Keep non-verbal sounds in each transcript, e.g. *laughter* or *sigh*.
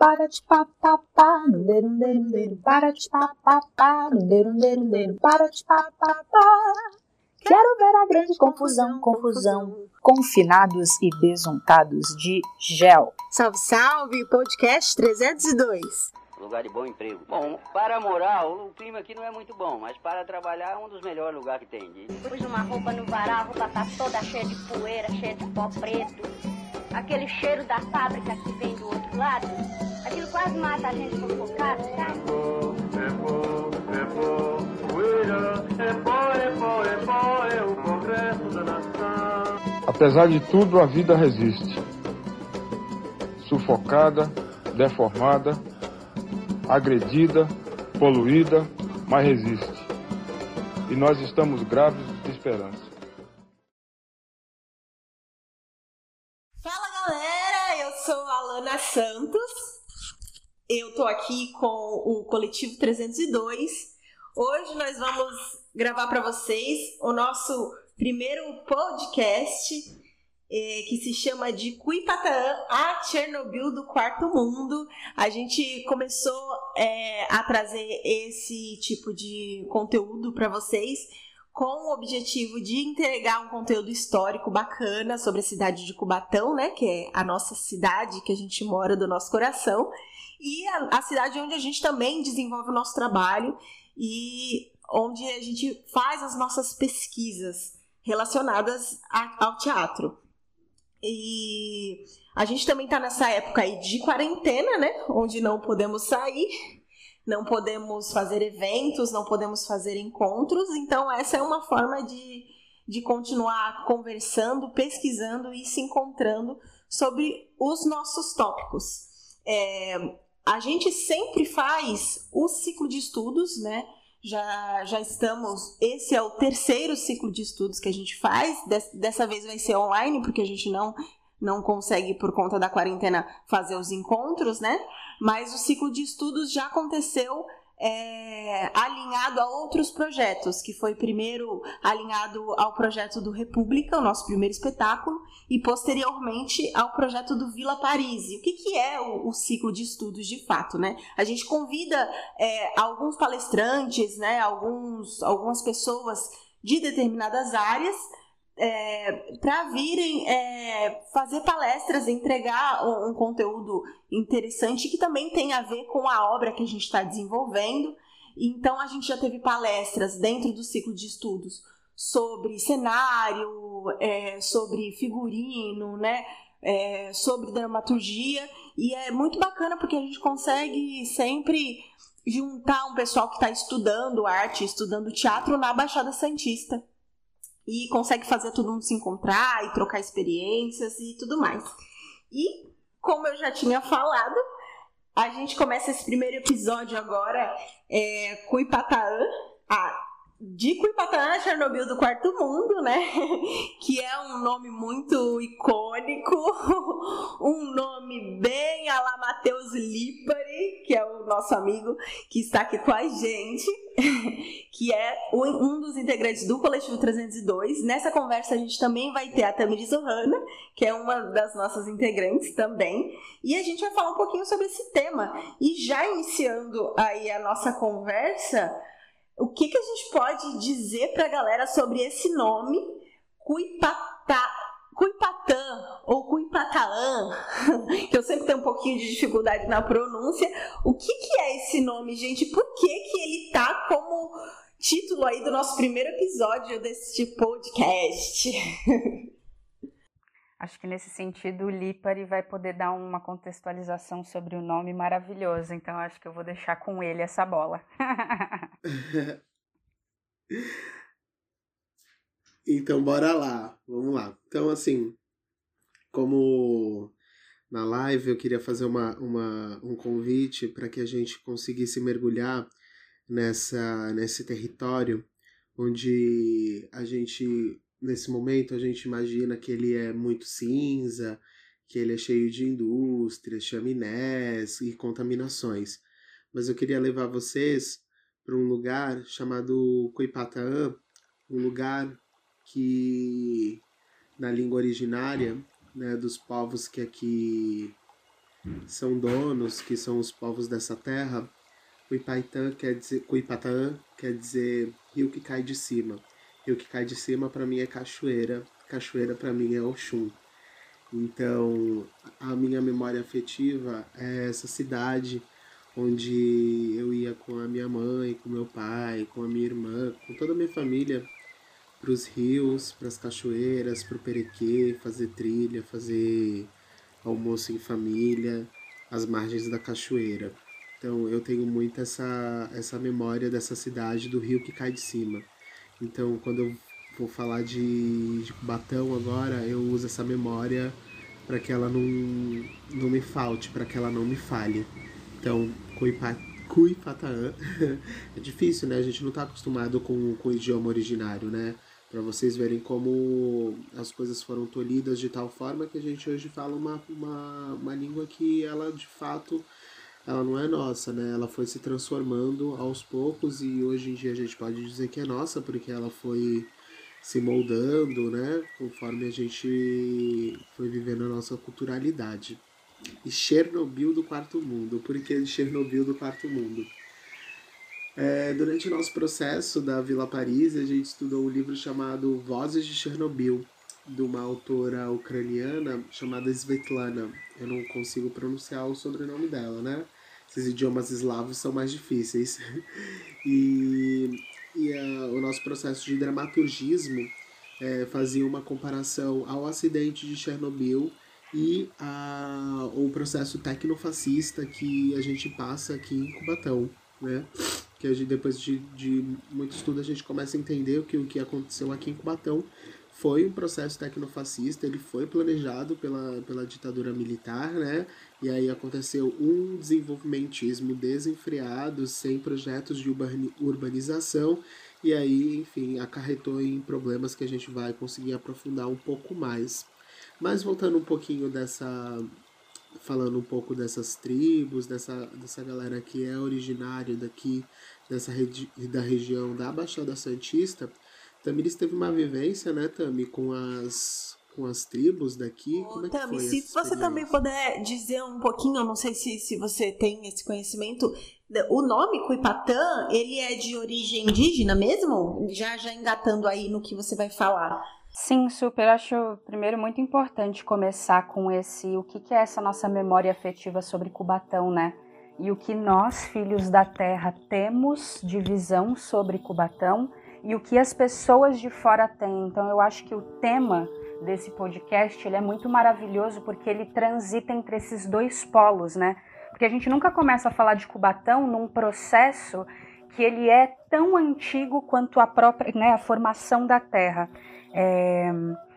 para te papapá, no dedo, um dedo, um dedo, para te papapá, no dedo, um dedo, um dedo, para te papapá. Quero ver a grande confusão, confusão, confinados e besuntados de gel. Salve, salve, podcast 302 lugar de bom emprego. Bom, para morar, o clima aqui não é muito bom, mas para trabalhar é um dos melhores lugares que tem. Pus uma roupa no varal, a roupa tá toda cheia de poeira, cheia de pó preto. Aquele cheiro da fábrica que vem do outro lado, aquilo quase mata a gente sufocado, sabe? É é é é é é. Apesar de tudo, a vida resiste. Sufocada, deformada, agredida, poluída, mas resiste. E nós estamos grávidos de esperança. Santos. Eu tô aqui com o Coletivo 302. Hoje nós vamos gravar para vocês o nosso primeiro podcast é, que se chama de Cuipatã, a Chernobyl do quarto mundo. A gente começou é, a trazer esse tipo de conteúdo para vocês com o objetivo de entregar um conteúdo histórico bacana sobre a cidade de Cubatão, né, que é a nossa cidade que a gente mora do nosso coração, e a, a cidade onde a gente também desenvolve o nosso trabalho e onde a gente faz as nossas pesquisas relacionadas a, ao teatro. E a gente também está nessa época aí de quarentena, né? Onde não podemos sair, não podemos fazer eventos, não podemos fazer encontros. Então, essa é uma forma de, de continuar conversando, pesquisando e se encontrando sobre os nossos tópicos. É, a gente sempre faz o ciclo de estudos, né? Já, já estamos. Esse é o terceiro ciclo de estudos que a gente faz. dessa vez vai ser online, porque a gente não, não consegue, por conta da quarentena, fazer os encontros, né? Mas o ciclo de estudos já aconteceu é, alinhado a outros projetos, que foi primeiro alinhado ao projeto do República, o nosso primeiro espetáculo, e posteriormente ao projeto do Vila Paris. O que, que é o, o ciclo de estudos de fato, né? A gente convida é, alguns palestrantes, né, alguns, algumas pessoas de determinadas áreas é, para virem é, fazer palestras, entregar um, um, conteúdo interessante que também tem a ver com a obra que a gente está desenvolvendo. Então, a gente já teve palestras dentro do ciclo de estudos sobre cenário, é, sobre figurino, né? É, sobre dramaturgia e é muito bacana porque a gente consegue sempre juntar um pessoal que está estudando arte, estudando teatro na Baixada Santista e consegue fazer todo mundo se encontrar e trocar experiências e tudo mais. E, como eu já tinha falado, a gente começa esse primeiro episódio agora é, com Ipataã, a de Cuipatã, Chernobyl do Quarto Mundo, né? *laughs* Que é um nome muito icônico, *laughs* um nome bem a la Matheus Lipari, que é o nosso amigo que está aqui com a gente, *laughs* que é um dos integrantes do Coletivo 302. Nessa conversa a gente também vai ter a Tamiris Ohana, que é uma das nossas integrantes também, e a gente vai falar um pouquinho sobre esse tema. E já iniciando aí a nossa conversa, o que, que a gente pode dizer para a galera sobre esse nome, Cuipatá, Cuipatã ou Cuipataã, *laughs* que eu sempre tenho um pouquinho de dificuldade na pronúncia. O que, que é esse nome, gente? Por que, que ele tá como título aí do nosso primeiro episódio desse podcast? *laughs* Acho que nesse sentido o Lipari vai poder dar uma contextualização sobre o nome maravilhoso, então acho que eu vou deixar com ele essa bola. *laughs* então bora lá, vamos lá. Então assim, como na live eu queria fazer uma, uma, um convite para que a gente conseguisse mergulhar nessa, nesse território onde a gente nesse momento a gente imagina que ele é muito cinza, que ele é cheio de indústrias, chaminés e contaminações. Mas eu queria levar vocês para um lugar chamado Coipataã, um lugar que na língua originária né, dos povos que aqui são donos, que são os povos dessa terra, Cuipaitã quer dizer, Cuipatã quer dizer rio que cai de cima. Rio que cai de cima para mim é cachoeira, cachoeira para mim é Oxum. Então, a minha memória afetiva é essa cidade onde eu ia com a minha mãe, com meu pai, com a minha irmã, com toda a minha família para os rios, para as cachoeiras, para o Perequê, fazer trilha, fazer almoço em família, às margens da cachoeira. Então eu tenho muito essa, essa memória dessa cidade, do rio que cai de cima. Então quando eu vou falar de, de agora, eu uso essa memória para que ela não, não me falte, para que ela não me falhe. Então, Cuipataã *laughs* é difícil, né? A gente não está acostumado com, com o idioma originário, né? Para vocês verem como as coisas foram tolhidas de tal forma que a gente hoje fala uma, uma, uma língua que ela de fato ela não é nossa, né? Ela foi se transformando aos poucos e hoje em dia a gente pode dizer que é nossa porque ela foi se moldando, né? Conforme a gente foi vivendo a nossa culturalidade. E Chernobyl do quarto mundo. Por que Chernobyl do quarto mundo? É, durante o nosso processo da Vila Paris, a gente estudou um livro chamado Vozes de Chernobyl, de uma autora ucraniana chamada Svetlana. Eu não consigo pronunciar o sobrenome dela, né? Esses idiomas eslavos são mais difíceis. *laughs* e e a, o nosso processo de dramaturgismo é, fazia uma comparação ao acidente de Chernobyl e a, o processo tecnofascista que a gente passa aqui em Cubatão, né? Que a gente, depois de, de muito estudo a gente começa a entender que o que aconteceu aqui em Cubatão foi um processo tecnofascista, ele foi planejado pela, pela ditadura militar, né? E aí aconteceu um desenvolvimentismo desenfreado, sem projetos de urbanização, e aí, enfim, acarretou em problemas que a gente vai conseguir aprofundar um pouco mais. Mas voltando um pouquinho dessa falando um pouco dessas tribos, dessa, dessa galera que é originária daqui, dessa regi da região da Baixada Santista, Tamiris teve uma vivência, né, Tami, com as com as tribos daqui. Como é Tami, se você também puder dizer um pouquinho, eu não sei se, se você tem esse conhecimento, o nome Cuipatã, ele é de origem indígena mesmo? Já já engatando aí no que você vai falar. Sim, super. Acho primeiro muito importante começar com esse o que, que é essa nossa memória afetiva sobre Cubatão, né? E o que nós, filhos da terra, temos de visão sobre Cubatão e o que as pessoas de fora têm. Então eu acho que o tema desse podcast ele é muito maravilhoso porque ele transita entre esses dois polos, né? Porque a gente nunca começa a falar de Cubatão num processo que ele é tão antigo quanto a própria, né, a formação da Terra. É,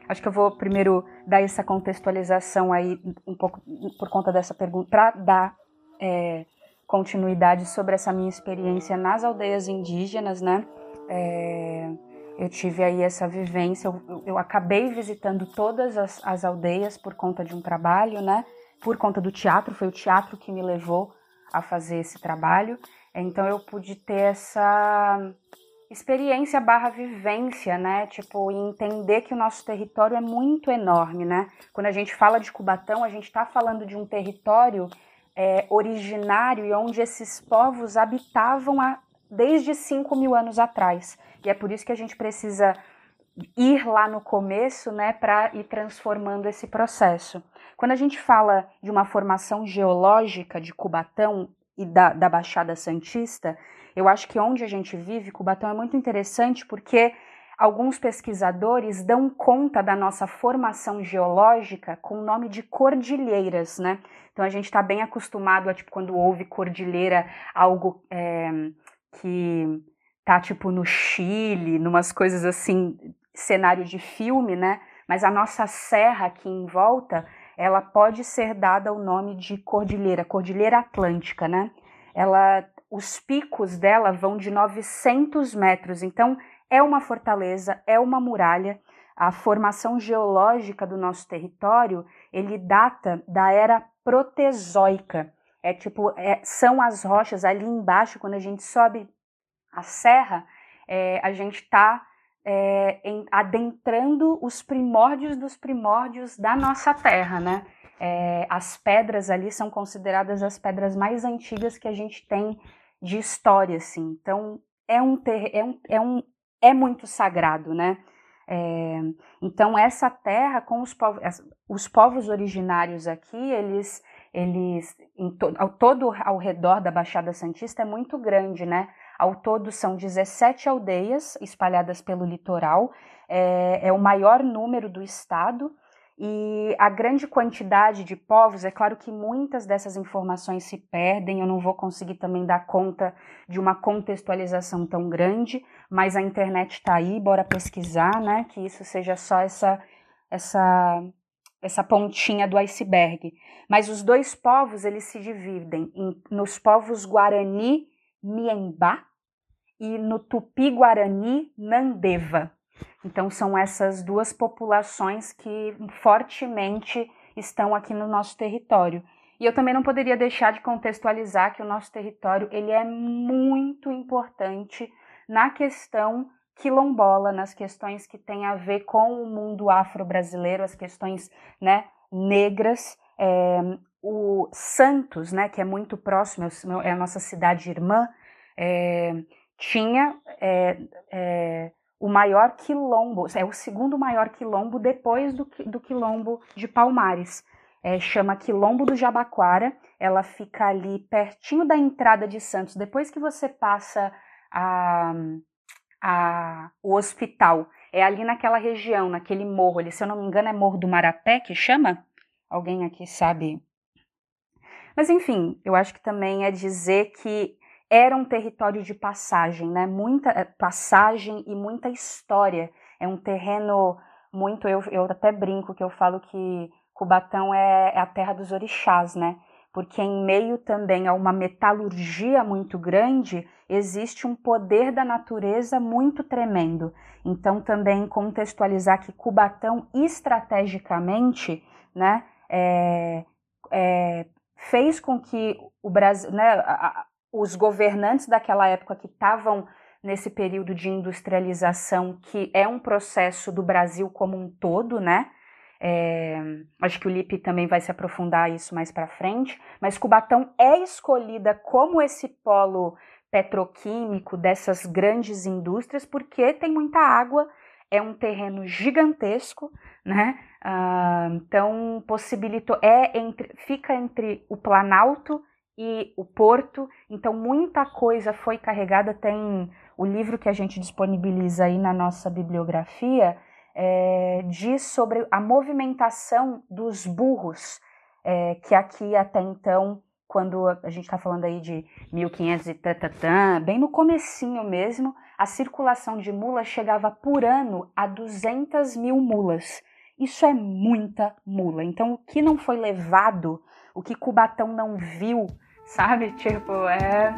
acho que eu vou primeiro dar essa contextualização aí um pouco por conta dessa pergunta para dar é, continuidade sobre essa minha experiência nas aldeias indígenas, né? É, eu tive aí essa vivência, eu, eu acabei visitando todas as, as, aldeias por conta de um trabalho, né? Por conta do teatro, foi o teatro que me levou a fazer esse trabalho. Então eu pude ter essa experiência barra vivência, né? Tipo, entender que o nosso território é muito enorme, né? Quando a gente fala de Cubatão, a gente está falando de um território é, originário e onde esses povos habitavam há, desde 5 mil anos atrás. E é por isso que a gente precisa ir lá no começo, né, para ir transformando esse processo. Quando a gente fala de uma formação geológica de Cubatão e da, da Baixada Santista, eu acho que onde a gente vive, Cubatão é muito interessante porque alguns pesquisadores dão conta da nossa formação geológica com o nome de cordilheiras, né? Então a gente está bem acostumado a, tipo, quando houve cordilheira, algo é, que tá tipo no Chile, numas coisas assim, cenário de filme, né? Mas a nossa serra aqui em volta, ela pode ser dada o nome de cordilheira, cordilheira atlântica, né? Ela, os picos dela vão de 900 metros, então é uma fortaleza, é uma muralha. A formação geológica do nosso território, ele data da era protezoica. É tipo, é, são as rochas ali embaixo, quando a gente sobe a serra, é, a gente está é, adentrando os primórdios dos primórdios da nossa terra, né? é, as pedras ali são consideradas as pedras mais antigas que a gente tem de história, assim. Então, é um, ter, é um, é um é muito sagrado, né? É, então essa terra com os povos, os povos originários aqui, eles, eles to, ao todo ao redor da Baixada Santista é muito grande, né? Ao todo são 17 aldeias espalhadas pelo litoral, é, é o maior número do estado e a grande quantidade de povos, é claro que muitas dessas informações se perdem, eu não vou conseguir também dar conta de uma contextualização tão grande, mas a internet está aí, bora pesquisar, né? Que isso seja só essa, essa, essa pontinha do iceberg. Mas os dois povos, eles se dividem em, nos povos Guarani Miembá e no Tupi-Guarani Nandeva. Então, são essas duas populações que fortemente estão aqui no nosso território. E eu também não poderia deixar de contextualizar que o nosso território ele é muito importante na questão quilombola, nas questões que têm a ver com o mundo afro-brasileiro, as questões né, negras. É, o Santos, né, que é muito próximo, é a nossa cidade irmã, é, tinha é, é o maior quilombo, é o segundo maior quilombo depois do, do quilombo de Palmares. É, chama Quilombo do Jabaquara, ela fica ali pertinho da entrada de Santos. Depois que você passa a, a, o hospital, é ali naquela região, naquele morro ali, se eu não me engano é Morro do Marapé que chama? Alguém aqui sabe? Mas enfim, eu acho que também é dizer que era um território de passagem, né? Muita eh, passagem e muita história. É um terreno muito. Eu, eu até brinco que eu falo que Cubatão é, é a terra dos orixás, né? Porque em meio também a uma metalurgia muito grande, existe um poder da natureza muito tremendo. Então, também contextualizar que Cubatão, estrategicamente, né, é, é, fez com que o Brasil, né, a, os governantes daquela época que estavam nesse período de industrialização, que é um processo do Brasil como um todo, né? É, acho que o Lipe também vai se aprofundar isso mais para frente, mas Cubatão é escolhida como esse polo petroquímico dessas grandes indústrias porque tem muita água, é um terreno gigantesco, né? Ah, então possibilitou é entre fica entre o Planalto e o Porto. Então, muita coisa foi carregada. Tem o livro que a gente disponibiliza aí na nossa bibliografia, é, diz sobre a movimentação dos burros, é, que aqui até então, quando a gente está falando aí de 1500 e tatatã, bem no comecinho mesmo, a circulação de mulas chegava por ano a 200 mil mulas. Isso é muita mula. Então, o que não foi levado, o que Cubatão não viu sabe? Tipo, é.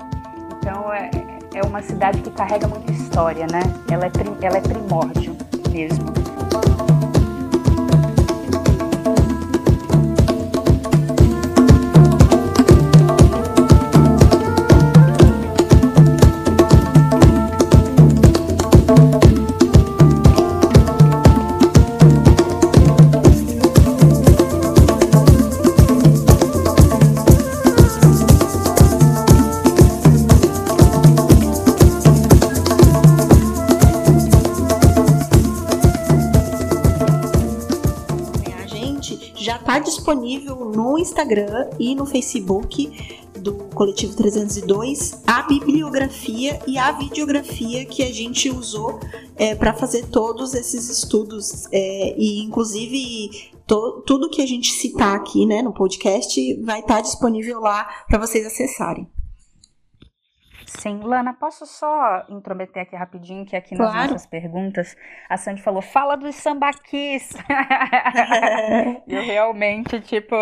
Então é, é uma cidade que carrega muita história, né? Ela é, ela é primórdio mesmo. Disponível no Instagram e no Facebook do Coletivo 302 a bibliografia e a videografia que a gente usou é, para fazer todos esses estudos. É, e, inclusive, to, tudo que a gente citar aqui né, no podcast vai estar tá disponível lá para vocês acessarem. Sim, Lana, posso só intrometer aqui rapidinho, que aqui nas claro. nossas perguntas a Sandy falou, fala dos sambaquis. *laughs* e realmente, tipo,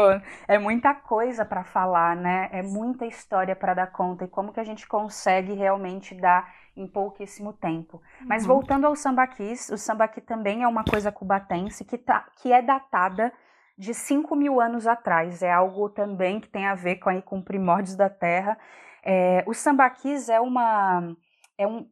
é muita coisa para falar, né? É muita história para dar conta. E como que a gente consegue realmente dar em pouquíssimo tempo. Mas uhum. voltando ao sambaquis, o sambaqui também é uma coisa cubatense que, tá, que é datada de 5 mil anos atrás. É algo também que tem a ver com, aí, com primórdios da terra. É, o sambaquis é uma, é um,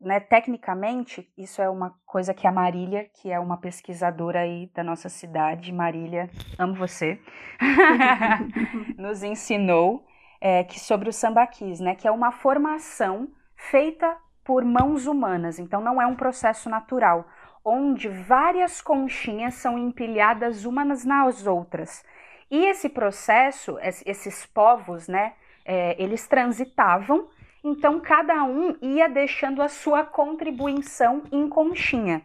né, tecnicamente, isso é uma coisa que a Marília, que é uma pesquisadora aí da nossa cidade, Marília, amo você, *laughs* nos ensinou é, que sobre o sambaquis, né, que é uma formação feita por mãos humanas, então não é um processo natural, onde várias conchinhas são empilhadas umas nas outras. E esse processo, esses povos, né, é, eles transitavam então cada um ia deixando a sua contribuição em conchinha.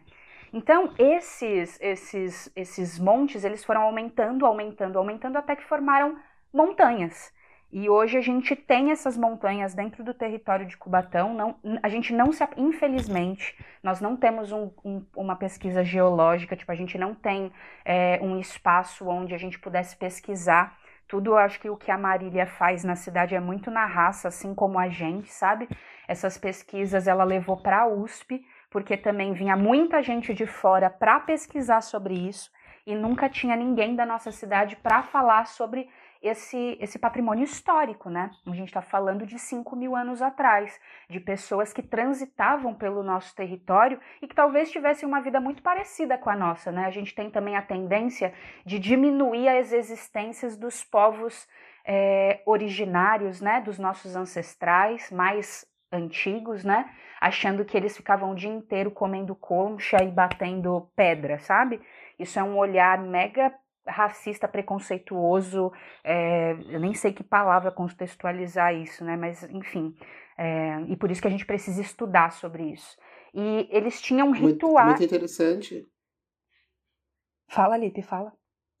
Então esses esses esses montes eles foram aumentando, aumentando, aumentando até que formaram montanhas. E hoje a gente tem essas montanhas dentro do território de Cubatão. Não, a gente não se, infelizmente, nós não temos um, um, uma pesquisa geológica. Tipo, a gente não tem é, um espaço onde a gente pudesse pesquisar tudo, acho que o que a Marília faz na cidade é muito na raça, assim como a gente, sabe? Essas pesquisas ela levou para a USP, porque também vinha muita gente de fora para pesquisar sobre isso e nunca tinha ninguém da nossa cidade para falar sobre esse, esse patrimônio histórico, né? A gente está falando de 5 mil anos atrás, de pessoas que transitavam pelo nosso território e que talvez tivessem uma vida muito parecida com a nossa, né? A gente tem também a tendência de diminuir as existências dos povos é, originários, né? Dos nossos ancestrais mais antigos, né? Achando que eles ficavam o dia inteiro comendo concha e batendo pedra, sabe? Isso é um olhar mega racista, preconceituoso, é, eu nem sei que palavra contextualizar isso, né? Mas, enfim, é, e por isso que a gente precisa estudar sobre isso. E eles tinham rituais. Muito, muito interessante. Fala, Lipe, fala.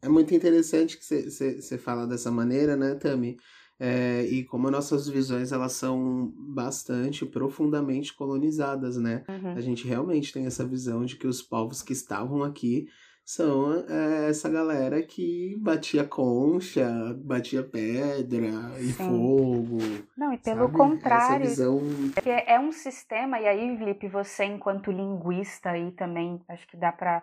É muito interessante que você fala dessa maneira, né, Tami? É, e como nossas visões elas são bastante profundamente colonizadas, né? Uhum. A gente realmente tem essa visão de que os povos que estavam aqui são é, essa galera que batia concha, batia pedra e Sim. fogo. Não, e pelo sabe? contrário, visão... é um sistema, e aí, Felipe, você enquanto linguista aí também, acho que dá para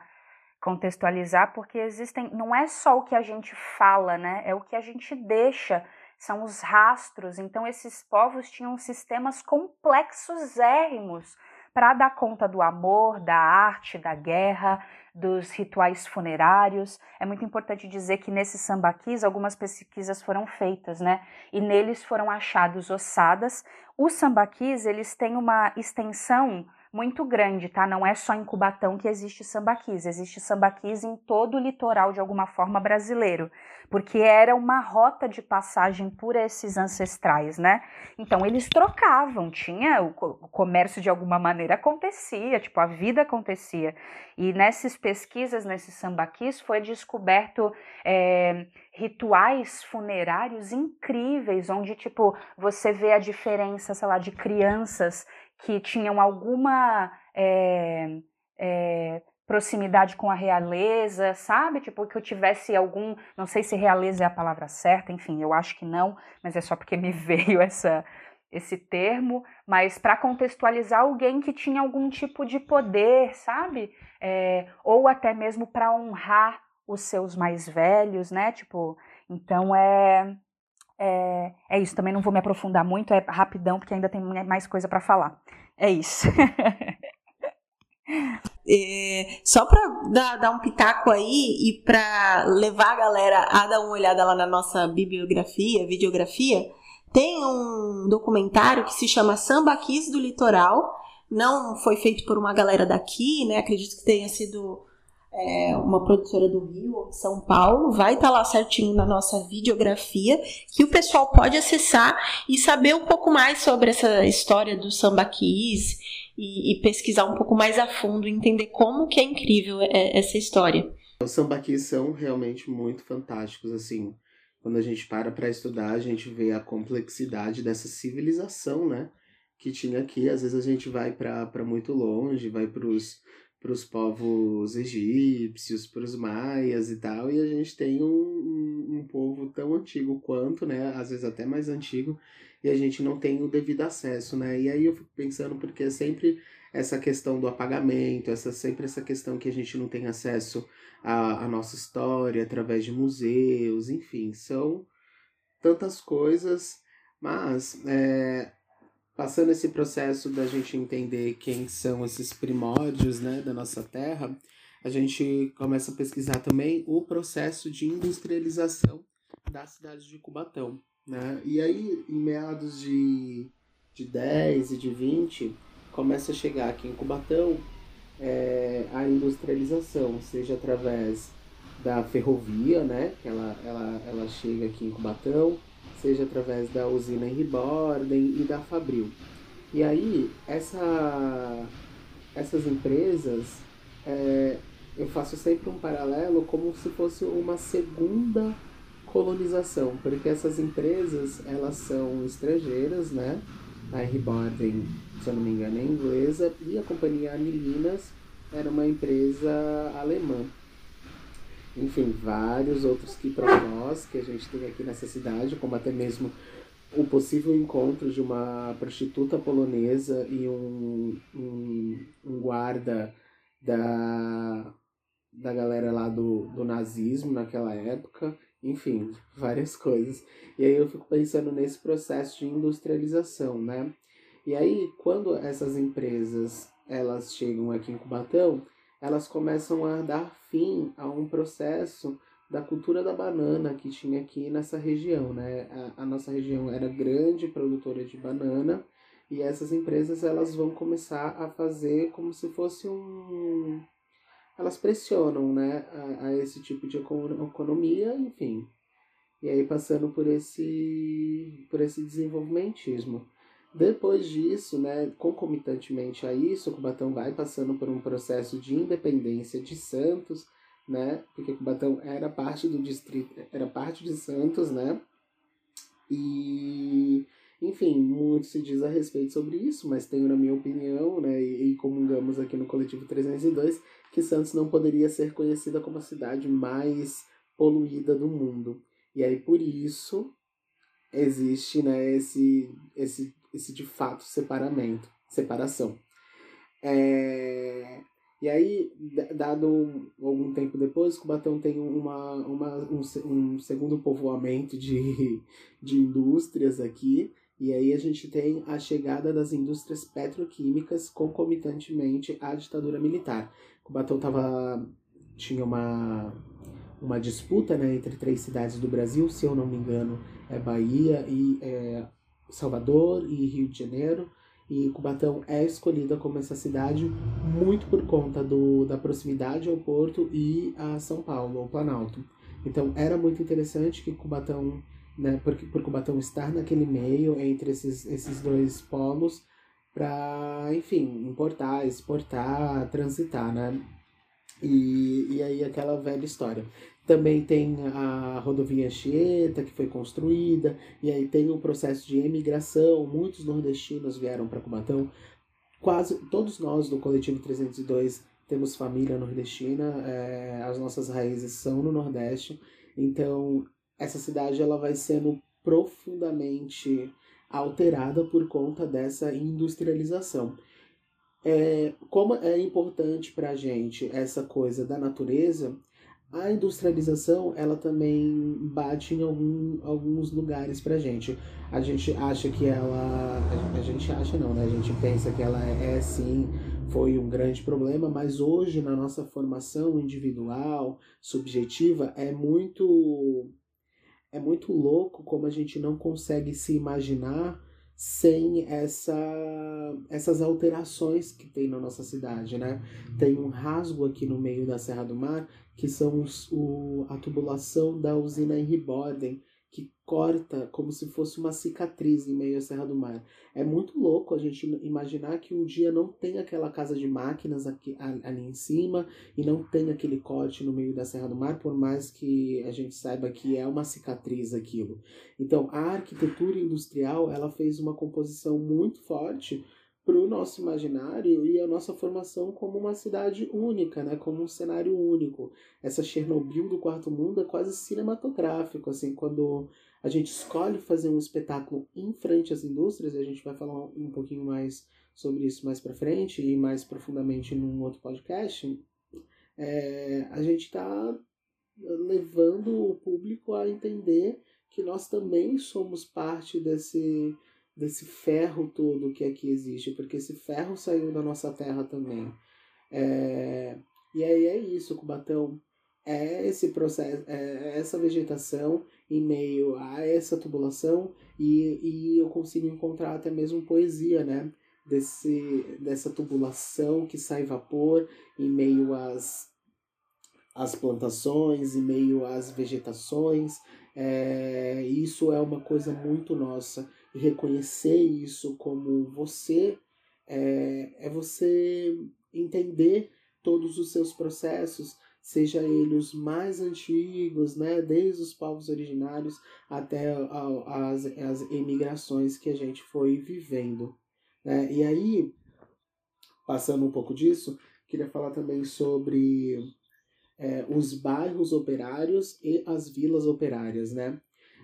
contextualizar, porque existem, não é só o que a gente fala, né? É o que a gente deixa, são os rastros. Então, esses povos tinham sistemas complexos érrimos para dar conta do amor, da arte, da guerra, dos rituais funerários. É muito importante dizer que nesses sambaquis algumas pesquisas foram feitas, né? E neles foram achados ossadas. Os sambaquis, eles têm uma extensão muito grande, tá? Não é só em Cubatão que existe sambaquis, existe sambaquis em todo o litoral de alguma forma brasileiro, porque era uma rota de passagem por esses ancestrais, né? Então eles trocavam, tinha o, comércio de alguma maneira acontecia, tipo a vida acontecia. E nessas pesquisas, nesses sambaquis, foi descoberto é, rituais funerários incríveis, onde tipo você vê a diferença, sei lá, de crianças que tinham alguma é, é, proximidade com a realeza, sabe? Tipo, que eu tivesse algum. Não sei se realeza é a palavra certa, enfim, eu acho que não, mas é só porque me *laughs* veio essa, esse termo. Mas para contextualizar alguém que tinha algum tipo de poder, sabe? É, ou até mesmo para honrar os seus mais velhos, né? Tipo, então é. É, é isso, também não vou me aprofundar muito, é rapidão, porque ainda tem mais coisa para falar. É isso. *laughs* é, só para dar, dar, um pitaco aí e para levar a galera a dar uma olhada lá na nossa bibliografia, videografia, tem um documentário que se chama Samba Kiss do Litoral. Não foi feito por uma galera daqui, né? Acredito que tenha sido é, uma produtora do Rio ou São Paulo, vai estar tá lá certinho na nossa videografia, que o pessoal pode acessar e saber um pouco mais sobre essa história do samba kiss e, e pesquisar um pouco mais a fundo, entender como que é incrível é, essa história. Os samba são realmente muito fantásticos, assim, quando a gente para para estudar, a gente vê a complexidade dessa civilização, né? Que tinha aqui. Às vezes a gente vai para muito longe, vai para os para os povos egípcios, para os maias e tal, e a gente tem um, um, povo tão antigo quanto, né, às vezes até mais antigo, e a gente não tem o devido acesso, né, e aí eu fico pensando porque é sempre essa questão do apagamento, essa sempre essa questão que a gente não tem acesso à, à nossa história através de museus, enfim, são tantas coisas, mas é, passando esse processo da gente entender quem são esses primórdios né, da nossa terra, a gente começa a pesquisar também o processo de industrialização da cidade de Cubatão. Né? E aí, em meados de, de 10 e de 20, começa a chegar aqui em Cubatão é, a industrialização, seja através da ferrovia, né, que ela, ela, ela chega aqui em Cubatão, seja através da usina Henry Borden e da Fabril. E aí, essa, essas empresas, é, eu faço sempre um paralelo como se fosse uma segunda colonização, porque essas empresas, elas são estrangeiras, né? A Henry Borden, se eu não me engano, é inglesa, e a companhia Anilinas era uma empresa alemã enfim, vários outros quiprocós que a gente tem aqui nessa cidade, como até mesmo o possível encontro de uma prostituta polonesa e um, um, um guarda da, da galera lá do, do nazismo naquela época, enfim, várias coisas. E aí eu fico pensando nesse processo de industrialização, né? E aí, quando essas empresas elas chegam aqui em Cubatão, elas começam a dar fim a um processo da cultura da banana que tinha aqui nessa região, né? A, a, nossa região era grande produtora de banana e essas empresas elas vão começar a fazer como se fosse um elas pressionam, né, a, a esse tipo de economia, enfim. E aí passando por esse por esse desenvolvimentismo. Depois disso, né, concomitantemente a isso, Cubatão vai passando por um processo de independência de Santos, né, porque Cubatão era parte do distrito, era parte de Santos, né, e, enfim, muito se diz a respeito sobre isso, mas tenho na minha opinião, né, e, e comungamos aqui no Coletivo 302, que Santos não poderia ser conhecida como a cidade mais poluída do mundo. E aí, por isso, existe, né, esse, esse esse de fato separamento, separação. É, e aí, dado algum tempo depois, Cubatão tem uma, uma, um, um segundo povoamento de, *laughs* de indústrias aqui, e aí a gente tem a chegada das indústrias petroquímicas concomitantemente à ditadura militar. Cubatão tava, tinha uma, uma disputa né, entre três cidades do Brasil, se eu não me engano, é Bahia e é, Salvador e Rio de Janeiro. E Cubatão é escolhida como essa cidade muito por conta do, da proximidade ao Porto e a São Paulo, ao Planalto. Então era muito interessante que Cubatão, né, por, por Cubatão estar naquele meio entre esses, esses dois polos, para, enfim, importar, exportar, transitar, né? E, e aí aquela velha história. Também tem a rodovia Anchieta, que foi construída, e aí tem o processo de emigração. Muitos nordestinos vieram para Cubatão. Quase todos nós do Coletivo 302 temos família nordestina, é, as nossas raízes são no Nordeste. Então, essa cidade ela vai sendo profundamente alterada por conta dessa industrialização. É, como é importante para a gente essa coisa da natureza, a industrialização ela também bate em algum, alguns lugares pra gente. A gente acha que ela. A gente acha não, né? A gente pensa que ela é, é sim, foi um grande problema, mas hoje na nossa formação individual, subjetiva, é muito. É muito louco como a gente não consegue se imaginar sem essa, essas alterações que tem na nossa cidade, né? Tem um rasgo aqui no meio da Serra do Mar, que são os, o, a tubulação da usina Henry Borden, que corta como se fosse uma cicatriz em meio à Serra do Mar. É muito louco a gente imaginar que um dia não tem aquela casa de máquinas aqui, ali em cima e não tem aquele corte no meio da Serra do Mar, por mais que a gente saiba que é uma cicatriz aquilo. Então, a arquitetura industrial ela fez uma composição muito forte para o nosso imaginário e a nossa formação como uma cidade única, né? como um cenário único. Essa Chernobyl do quarto mundo é quase cinematográfico, assim, quando a gente escolhe fazer um espetáculo em frente às indústrias, e a gente vai falar um pouquinho mais sobre isso mais para frente e mais profundamente num outro podcast, é, a gente está levando o público a entender que nós também somos parte desse desse ferro todo que aqui existe, porque esse ferro saiu da nossa terra também. É, e aí é isso, Cubatão é esse processo, é essa vegetação em meio a essa tubulação e, e eu consigo encontrar até mesmo poesia, né? Desse, dessa tubulação que sai vapor em meio às, às plantações, em meio às vegetações. É, isso é uma coisa muito nossa. E reconhecer isso como você é, é você entender todos os seus processos, seja ele os mais antigos, né, desde os povos originários até as, as emigrações que a gente foi vivendo. Né? E aí, passando um pouco disso, queria falar também sobre é, os bairros operários e as vilas operárias, né?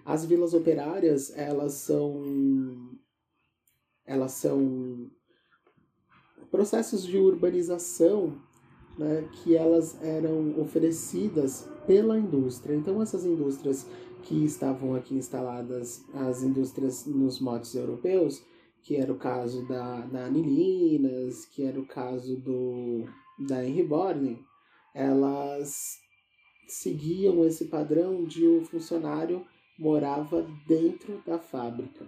As vilas operárias, elas são elas são processos de urbanização né, que elas eram oferecidas pela indústria. Então, essas indústrias que estavam aqui instaladas, as indústrias nos motes europeus, que era o caso da, da Anilinas, que era o caso do, da Henry Borne, elas seguiam esse padrão de o funcionário morava dentro da fábrica,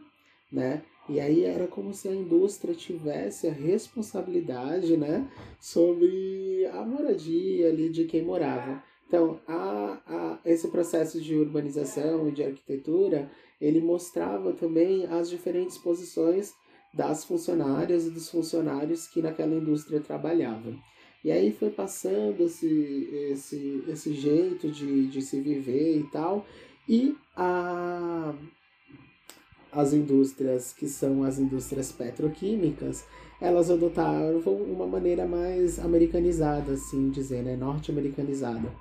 né? E aí era como se a indústria tivesse a responsabilidade, né, sobre a moradia ali de quem morava. Então, a, a, esse processo de urbanização e de arquitetura, ele mostrava também as diferentes posições das funcionárias e dos funcionários que naquela indústria trabalhavam. E aí foi passando esse, esse, esse jeito de, de se viver e tal, e a, as indústrias que são as indústrias petroquímicas, elas adotaram uma maneira mais americanizada, assim dizer, né? norte-americanizada.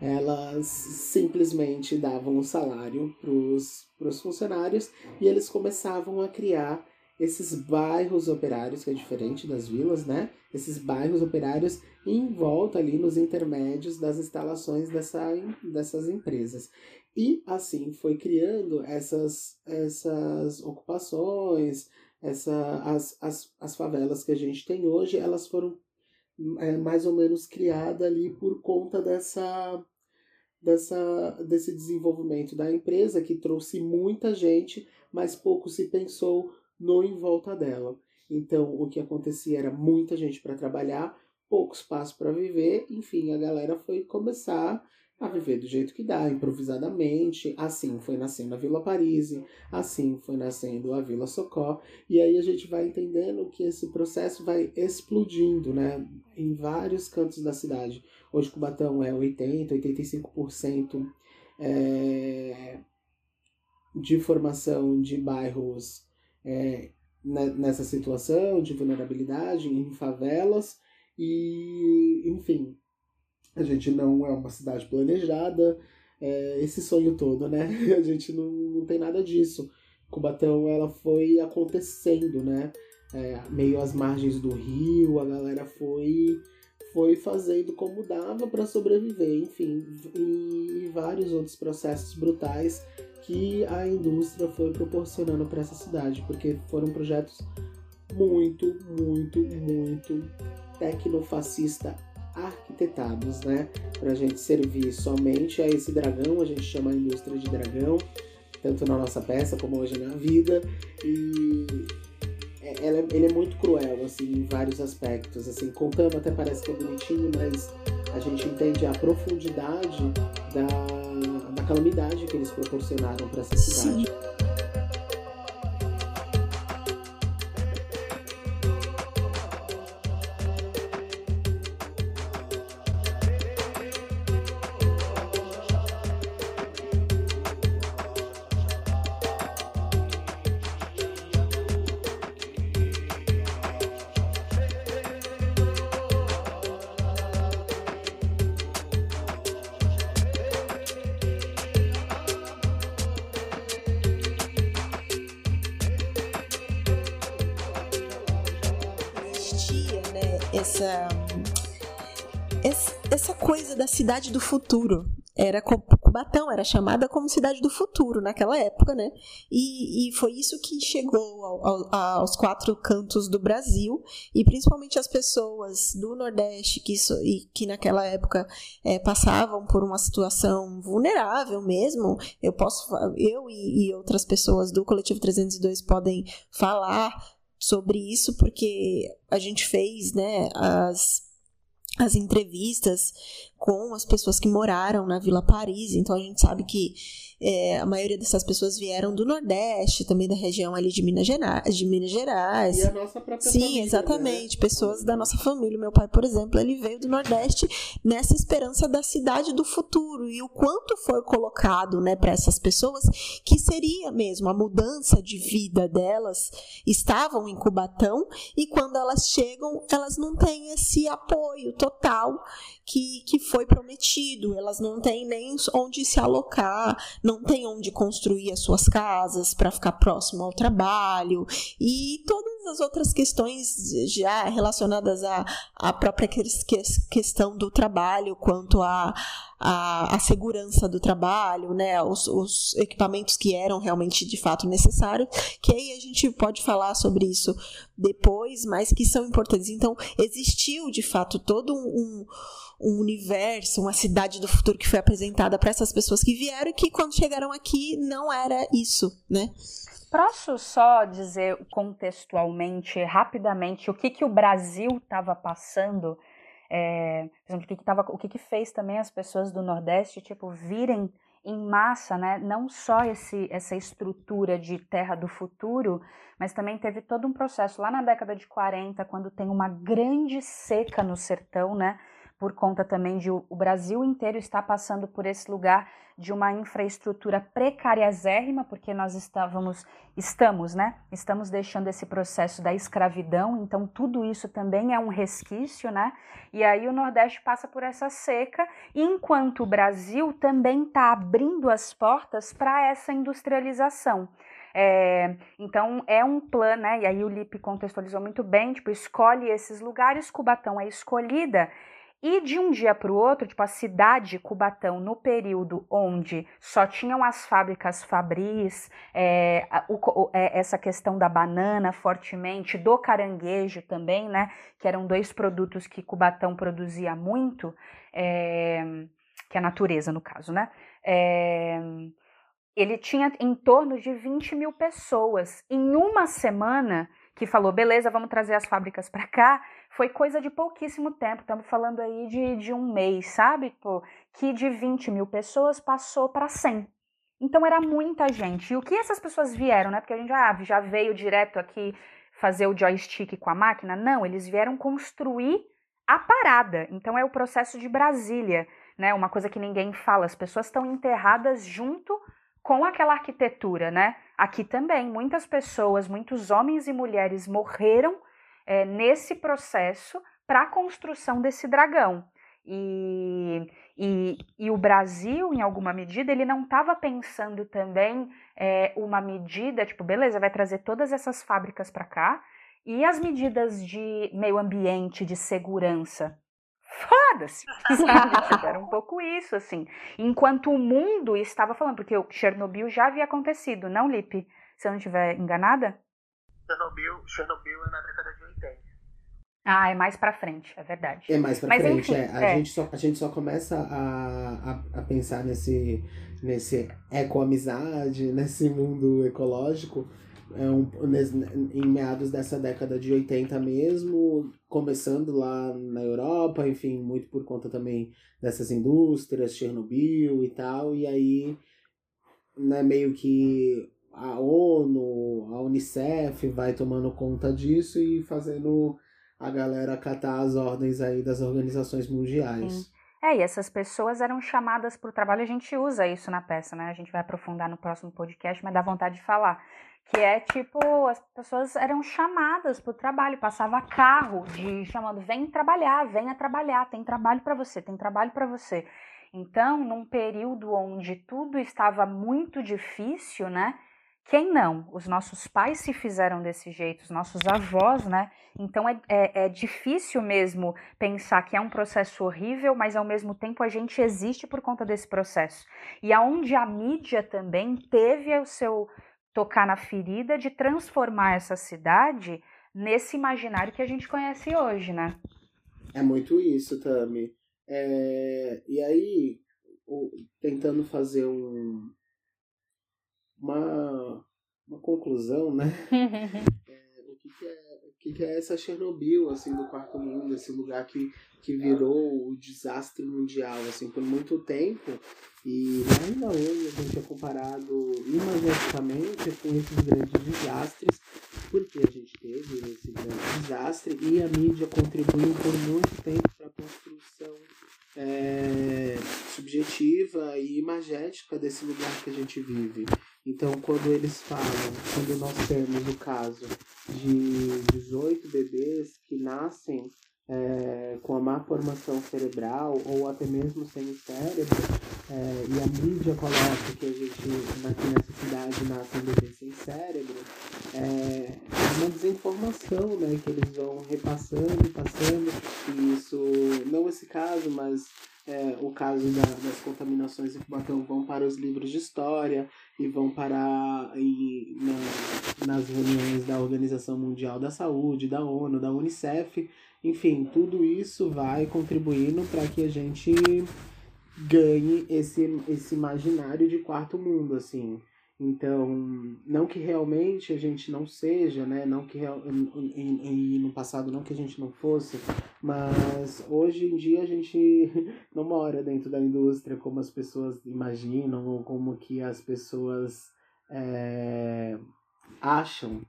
Elas simplesmente davam um salário para os funcionários e eles começavam a criar esses bairros operários, que é diferente das vilas, né? Esses bairros operários em volta ali nos intermédios das instalações dessa, dessas empresas. E assim foi criando essas, essas ocupações, essa, as, as, as favelas que a gente tem hoje, elas foram é, mais ou menos criadas ali por conta dessa, dessa, desse desenvolvimento da empresa que trouxe muita gente, mas pouco se pensou no em volta dela. Então, o que acontecia era muita gente para trabalhar, pouco espaço para viver, enfim, a galera foi começar a viver do jeito que dá, improvisadamente. Assim foi nascendo a Vila Parise, assim foi nascendo a Vila Socó, e aí a gente vai entendendo que esse processo vai explodindo, né, em vários cantos da cidade. Hoje Cubatão é 80, 85% é, de formação de bairros é, nessa situação de vulnerabilidade, em favelas, e enfim, a gente não é uma cidade planejada, é, esse sonho todo, né? *laughs* A gente não, não tem nada disso. Cubatão, ela foi acontecendo, né? É, meio às margens do rio, a galera foi foi fazendo como dava para sobreviver, enfim, e, e vários outros processos brutais que a indústria foi proporcionando para essa cidade, porque foram projetos muito, muito, muito tecnofascista arquitetados, né? Para a gente servir somente a esse dragão, a gente chama a indústria de dragão, tanto na nossa peça como hoje na vida. E é, ela, é, ele é muito cruel, assim, em vários aspectos. Assim, contando até parece que é bonitinho, mas a gente entende a profundidade da, da calamidade que eles proporcionaram para essa cidade. Sim. Cidade do futuro. Era Cubatão era chamada como cidade do futuro naquela época, né? E, e foi isso que chegou ao, ao, aos quatro cantos do Brasil e principalmente as pessoas do Nordeste que, isso, e, que naquela época é, passavam por uma situação vulnerável mesmo. Eu posso, eu e, e outras pessoas do coletivo 302 podem falar sobre isso porque a gente fez, né, as as entrevistas com as pessoas que moraram na Vila Paris, então a gente sabe que é, a maioria dessas pessoas vieram do Nordeste, também da região ali de Minas Gerais. De Minas Gerais. E a nossa própria Sim, família, exatamente. né? Pessoas da nossa família. Meu pai, por exemplo, ele veio do Nordeste nessa esperança da cidade do futuro e o quanto foi colocado, né, para essas pessoas que seria mesmo a mudança de vida delas. Estavam em Cubatão e quando elas chegam, elas não têm esse apoio total que, que foi prometido. Elas não têm nem onde se alocar, não têm onde construir as suas casas para ficar próximo ao trabalho e todas as outras questões já relacionadas à, à própria que, questão do trabalho, quanto à a, segurança do trabalho, né, os, os, equipamentos que eram realmente de fato necessários, que aí a gente pode falar sobre isso depois, mas que são importantes. Então, existiu de fato todo um, um universo, uma cidade do futuro que foi apresentada para essas pessoas que vieram e que quando chegaram aqui não era isso, né? Posso só dizer contextualmente, rapidamente, o que, que o Brasil estava passando? É, por exemplo, o que, que, tava, o que, que fez também as pessoas do Nordeste, tipo, virem em massa, né? Não só esse, essa estrutura de terra do futuro, mas também teve todo um processo lá na década de 40, quando tem uma grande seca no sertão, né? Por conta também de o Brasil inteiro estar passando por esse lugar de uma infraestrutura precariazérrima, porque nós estávamos, estamos, né? Estamos deixando esse processo da escravidão, então tudo isso também é um resquício, né? E aí o Nordeste passa por essa seca, enquanto o Brasil também está abrindo as portas para essa industrialização. É, então é um plano, né? E aí o Lipe contextualizou muito bem, tipo, escolhe esses lugares, Cubatão é escolhida e de um dia para o outro, tipo, a cidade Cubatão, no período onde só tinham as fábricas Fabris, é, o, é, essa questão da banana fortemente, do caranguejo também, né? Que eram dois produtos que Cubatão produzia muito, é, que é a natureza, no caso, né? É, ele tinha em torno de 20 mil pessoas. Em uma semana que falou, beleza, vamos trazer as fábricas para cá, foi coisa de pouquíssimo tempo, estamos falando aí de, de um mês, sabe? Pô, que de 20 mil pessoas passou para 100. Então era muita gente. E o que essas pessoas vieram, né? Porque a gente já, já veio direto aqui fazer o joystick com a máquina. Não, eles vieram construir a parada. Então é o processo de Brasília, né? Uma coisa que ninguém fala. As pessoas estão enterradas junto com aquela arquitetura, né? Aqui também, muitas pessoas, muitos homens e mulheres morreram é, nesse processo para a construção desse dragão. E, e, e, o Brasil, em alguma medida, ele não estava pensando também é, uma medida, tipo, beleza, vai trazer todas essas fábricas para cá, e as medidas de meio ambiente, de segurança. Foda-se! *laughs* Tipo, era um pouco isso, assim. Enquanto o mundo estava falando, porque o Chernobyl já havia acontecido, não, Lipe? Se eu não estiver enganada? Chernobyl, Chernobyl é na década de 80. Ah, é mais pra frente, é verdade. É mais pra Mas, frente, enfim, é. A, é. Gente só, a gente só começa a, a, a pensar nesse, nesse eco-amizade, *laughs* nesse mundo ecológico, é um, em meados dessa década de 80 mesmo, começando lá na Europa, enfim, muito por conta também dessas indústrias, Chernobyl e tal, e aí, né, meio que a ONU, a Unicef vai tomando conta disso e fazendo a galera acatar as ordens aí das organizações mundiais. Sim. É, e essas pessoas eram chamadas para o trabalho, a gente usa isso na peça, né? A gente vai aprofundar no próximo podcast, mas dá vontade de falar. Que é tipo, as pessoas eram chamadas para o trabalho, passava carro de chamando, vem trabalhar, venha trabalhar, tem trabalho para você, tem trabalho para você. Então, num período onde tudo estava muito difícil, né? Quem não? Os nossos pais se fizeram desse jeito, os nossos avós, né? Então é, é, é, difícil mesmo pensar que é um processo horrível, mas ao mesmo tempo a gente existe por conta desse processo. E aonde a mídia também teve o seu tocar na ferida de transformar essa cidade nesse imaginário que a gente conhece hoje, né? É muito isso, Tami. É, e aí, tentando fazer um, uma, uma conclusão, né? *laughs* é, o que, que, é, o que, que é essa Chernobyl, assim, do quarto mundo, esse lugar que, que virou o desastre mundial, assim, por muito tempo. E ainda hoje a gente é comparado imageticamente com esses grandes desastres, porque a gente teve esse grande desastre e a mídia contribuiu por muito tempo para a construção é, subjetiva e imagética desse lugar que a gente vive. Então, quando eles falam, quando nós temos o caso de 18 bebês que nascem é, com a má formação cerebral ou até mesmo sem o cérebro, é, e a mídia coloca que a gente aqui nessa cidade nasce um bebê sem cérebro, é, é uma desinformação né, que eles vão repassando, passando, e isso, não esse caso, mas é, o caso da, das contaminações em Cubatão vão para os livros de história e vão para e, na, nas reuniões da Organização Mundial da Saúde, da ONU, da Unicef, enfim, tudo isso vai contribuindo para que a gente ganhe esse, esse imaginário de quarto mundo, assim. Então, não que realmente a gente não seja, né? Não que e, no passado não que a gente não fosse, mas hoje em dia a gente *laughs* não mora dentro da indústria como as pessoas imaginam ou como que as pessoas é, acham.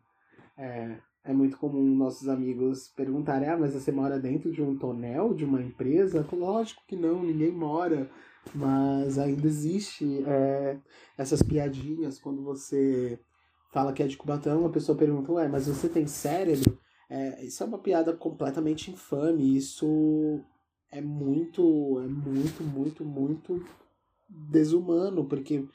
É, é muito comum nossos amigos perguntarem: ah, mas você mora dentro de um tonel de uma empresa? Lógico que não, ninguém mora mas ainda existe é, essas piadinhas quando você fala que é de Cubatão, a pessoa pergunta, ué, mas você tem cérebro? É, isso é uma piada completamente infame, isso é muito, é muito, muito, muito desumano, porque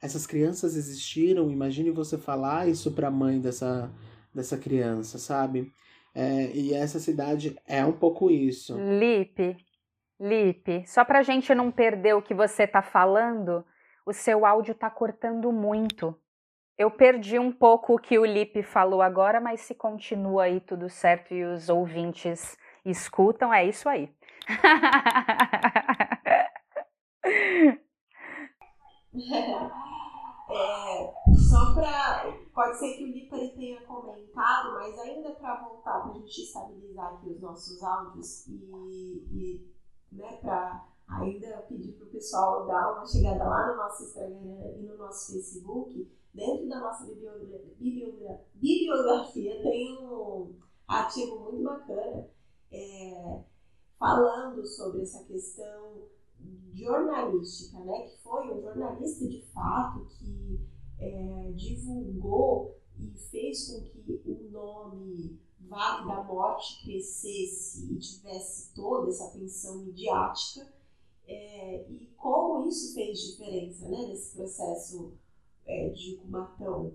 essas crianças existiram, imagine você falar isso para a mãe dessa, dessa criança, sabe? É, e essa cidade é um pouco isso. Lipe, Lipe, só para a gente não perder o que você está falando, o seu áudio está cortando muito. Eu perdi um pouco o que o Lipe falou agora, mas se continua aí tudo certo e os ouvintes escutam, é isso aí. *laughs* É, só para. Pode ser que o Lipe tenha comentado, mas ainda para voltar, para a gente estabilizar aqui os nossos áudios e, e né, para ainda pedir para o pessoal dar uma chegada lá no nosso Instagram e no nosso Facebook. Dentro da nossa bibliografia, bibliografia tem um artigo muito bacana é, falando sobre essa questão jornalística, né? Que foi um jornalista de fato que é, divulgou e fez com que o nome Vale da Morte crescesse e tivesse toda essa atenção midiática é, e como isso fez diferença né, nesse processo é, de Cubatão.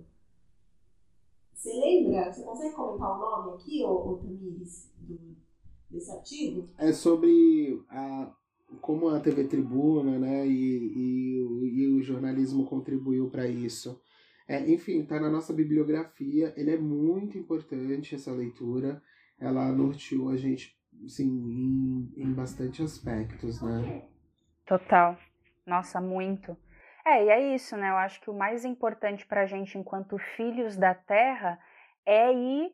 Você lembra? Você consegue comentar o nome aqui, ô Tamires, desse artigo? É sobre a, como a TV Tribuna né, e, e, e o jornalismo contribuiu para isso. É, enfim, está na nossa bibliografia. Ele é muito importante essa leitura. Ela norteou a gente, sim, em, em bastante aspectos, né? Total. Nossa, muito. É, e é isso, né? Eu acho que o mais importante para a gente, enquanto filhos da terra, é ir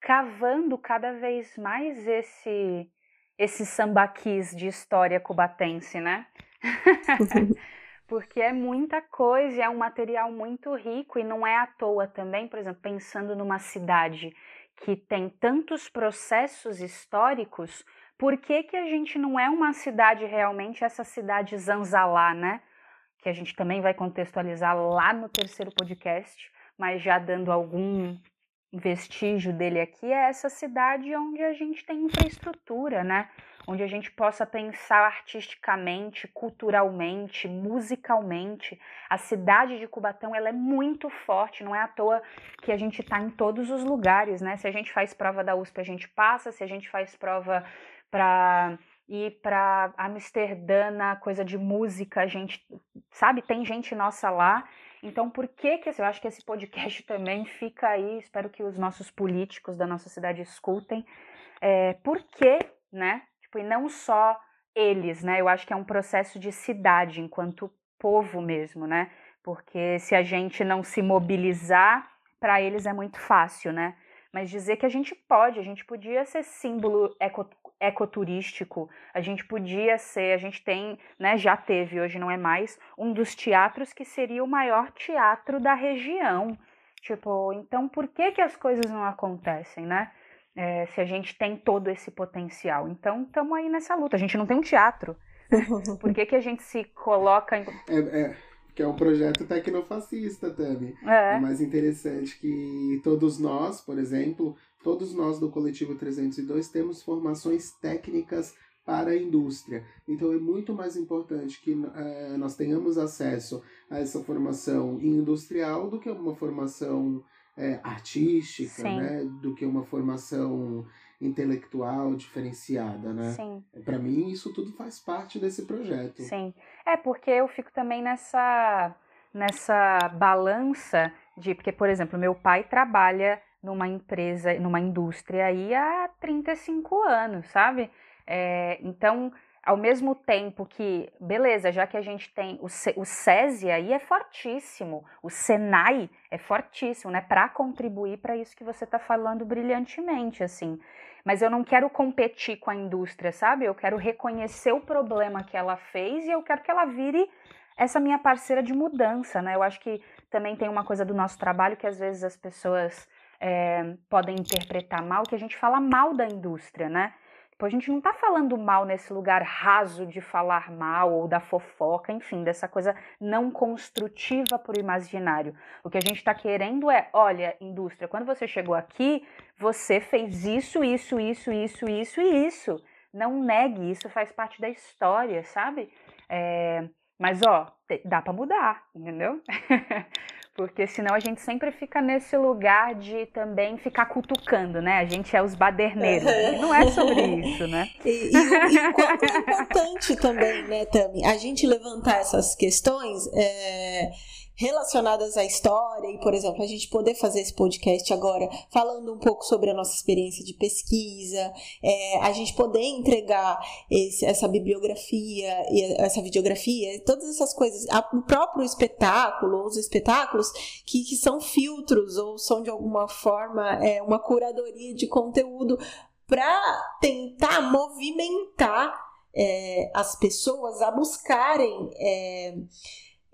cavando cada vez mais esse esse sambaquis de história cubatense, né? *laughs* porque é muita coisa, é um material muito rico e não é à toa também, por exemplo, pensando numa cidade que tem tantos processos históricos, por que, que a gente não é uma cidade realmente essa cidade Zanzalá, né? Que a gente também vai contextualizar lá no terceiro podcast, mas já dando algum vestígio dele aqui, é essa cidade onde a gente tem infraestrutura, né? Onde a gente possa pensar artisticamente, culturalmente, musicalmente. A cidade de Cubatão ela é muito forte, não é à toa que a gente está em todos os lugares, né? Se a gente faz prova da USP, a gente passa, se a gente faz prova para ir para Amsterdã na coisa de música, a gente, sabe, tem gente nossa lá. Então, por que que eu acho que esse podcast *laughs* também fica aí, espero que os nossos políticos da nossa cidade escutem, é, por que, né, e não só eles, né, eu acho que é um processo de cidade, enquanto povo mesmo, né, porque se a gente não se mobilizar, para eles é muito fácil, né, mas dizer que a gente pode, a gente podia ser símbolo eco, ecoturístico, a gente podia ser, a gente tem, né, já teve, hoje não é mais, um dos teatros que seria o maior teatro da região. Tipo, então por que que as coisas não acontecem, né? É, se a gente tem todo esse potencial. Então, estamos aí nessa luta. A gente não tem um teatro. *laughs* Por que, que a gente se coloca em. É, é, que é um projeto tecnofascista, Tami. É. é mais interessante que todos nós, por exemplo, todos nós do Coletivo 302 temos formações técnicas para a indústria. Então é muito mais importante que é, nós tenhamos acesso a essa formação industrial do que uma formação é, artística, né? Do que uma formação intelectual diferenciada, né? Sim. Para mim isso tudo faz parte desse projeto. Sim. É porque eu fico também nessa nessa balança de porque por exemplo, meu pai trabalha numa empresa, numa indústria aí há 35 anos, sabe? É, então, ao mesmo tempo que, beleza, já que a gente tem o, o SESI aí é fortíssimo, o Senai é fortíssimo, né, para contribuir para isso que você está falando brilhantemente, assim mas eu não quero competir com a indústria, sabe? Eu quero reconhecer o problema que ela fez e eu quero que ela vire essa minha parceira de mudança, né? Eu acho que também tem uma coisa do nosso trabalho que às vezes as pessoas é, podem interpretar mal, que a gente fala mal da indústria, né? Tipo, a gente não está falando mal nesse lugar raso de falar mal ou da fofoca, enfim, dessa coisa não construtiva o imaginário. O que a gente está querendo é, olha, indústria, quando você chegou aqui, você fez isso, isso, isso, isso, isso e isso. Não negue, isso faz parte da história, sabe? É, mas, ó, dá para mudar, entendeu? *laughs* porque senão a gente sempre fica nesse lugar de também ficar cutucando, né? A gente é os baderneiros. Uhum. Não é sobre isso, né? E, *laughs* e, e o quanto é importante também, né, Tami, a gente levantar essas questões. É relacionadas à história e, por exemplo, a gente poder fazer esse podcast agora falando um pouco sobre a nossa experiência de pesquisa, é, a gente poder entregar esse, essa bibliografia e essa videografia, todas essas coisas, o próprio espetáculo, os espetáculos que, que são filtros ou são de alguma forma é, uma curadoria de conteúdo para tentar movimentar é, as pessoas a buscarem é,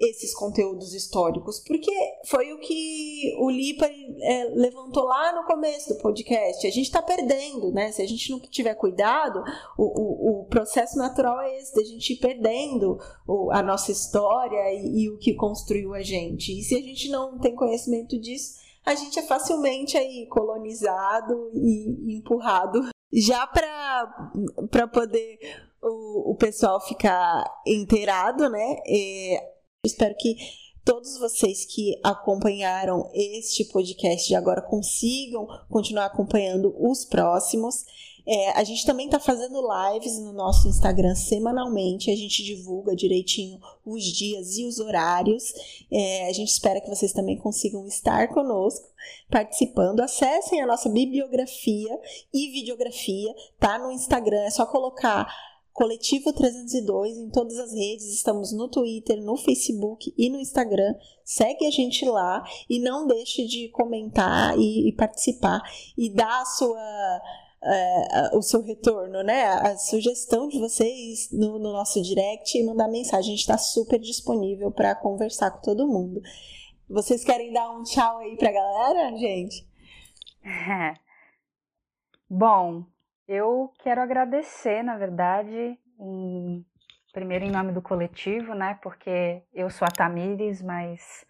esses conteúdos históricos, porque foi o que o Lipa é, levantou lá no começo do podcast. A gente está perdendo, né? Se a gente não tiver cuidado, o, o, o, processo natural é esse, da gente ir perdendo o, a nossa história e, e o que construiu a gente. E se a gente não tem conhecimento disso, a gente é facilmente aí colonizado e empurrado *laughs* já para poder o, o pessoal ficar inteirado, né? É, Espero que todos vocês que acompanharam este podcast de agora consigam continuar acompanhando os próximos. É, a gente também está fazendo lives no nosso Instagram semanalmente. A gente divulga direitinho os dias e os horários. É, a gente espera que vocês também consigam estar conosco, participando. Acessem a nossa bibliografia e videografia, tá? No Instagram é só colocar Coletivo 302 em todas as redes, estamos no Twitter, no Facebook e no Instagram. Segue a gente lá e não deixe de comentar e, e participar e dar a sua é, o seu retorno, né? A sugestão de vocês no, no nosso direct e mandar mensagem. A gente está super disponível para conversar com todo mundo. Vocês querem dar um tchau aí para a galera, gente? *laughs* Bom, eu quero agradecer, na verdade, em, primeiro em nome do coletivo, né? Porque eu sou a Tamires, mas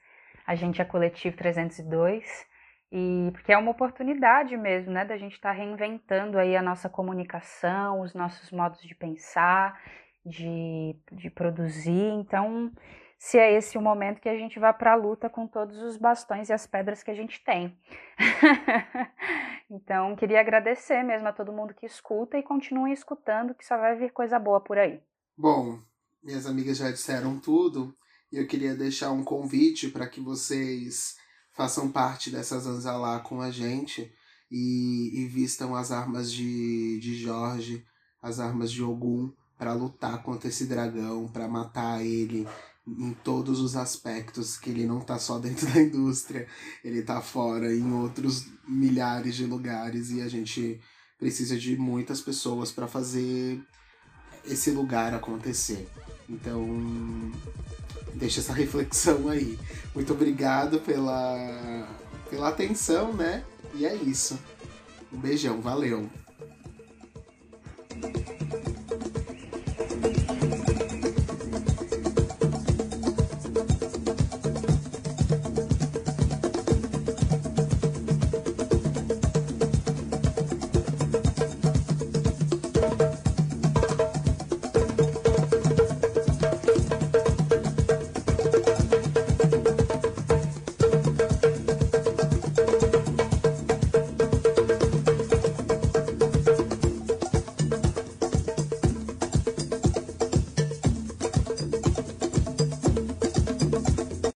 a gente é Coletivo 302. E porque é uma oportunidade mesmo, né, da gente estar tá reinventando aí a nossa comunicação, os nossos modos de pensar, de, de produzir. Então, se é esse o momento que a gente vai para a luta com todos os bastões e as pedras que a gente tem. *laughs* então, queria agradecer mesmo a todo mundo que escuta e continue escutando, que só vai vir coisa boa por aí. Bom, minhas amigas já disseram tudo e eu queria deixar um convite para que vocês façam parte dessa Zanzalá com a gente e, e vistam as armas de, de Jorge, as armas de Ogum, para lutar contra esse dragão, para matar ele em todos os aspectos, que ele não tá só dentro *laughs* da indústria, ele tá fora em outros milhares de lugares e a gente precisa de muitas pessoas para fazer esse lugar acontecer. Então, deixa essa *laughs* reflexão aí. Muito obrigado pela, pela atenção, né? E é isso. Um beijão, valeu.